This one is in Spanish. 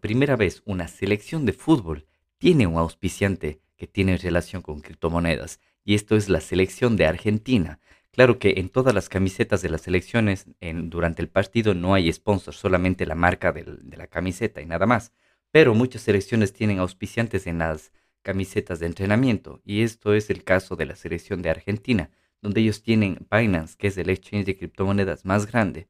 primera vez una selección de fútbol tiene un auspiciante que tiene relación con criptomonedas y esto es la selección de Argentina. Claro que en todas las camisetas de las selecciones durante el partido no hay sponsor, solamente la marca de la camiseta y nada más. Pero muchas selecciones tienen auspiciantes en las camisetas de entrenamiento y esto es el caso de la selección de Argentina, donde ellos tienen Binance, que es el exchange de criptomonedas más grande,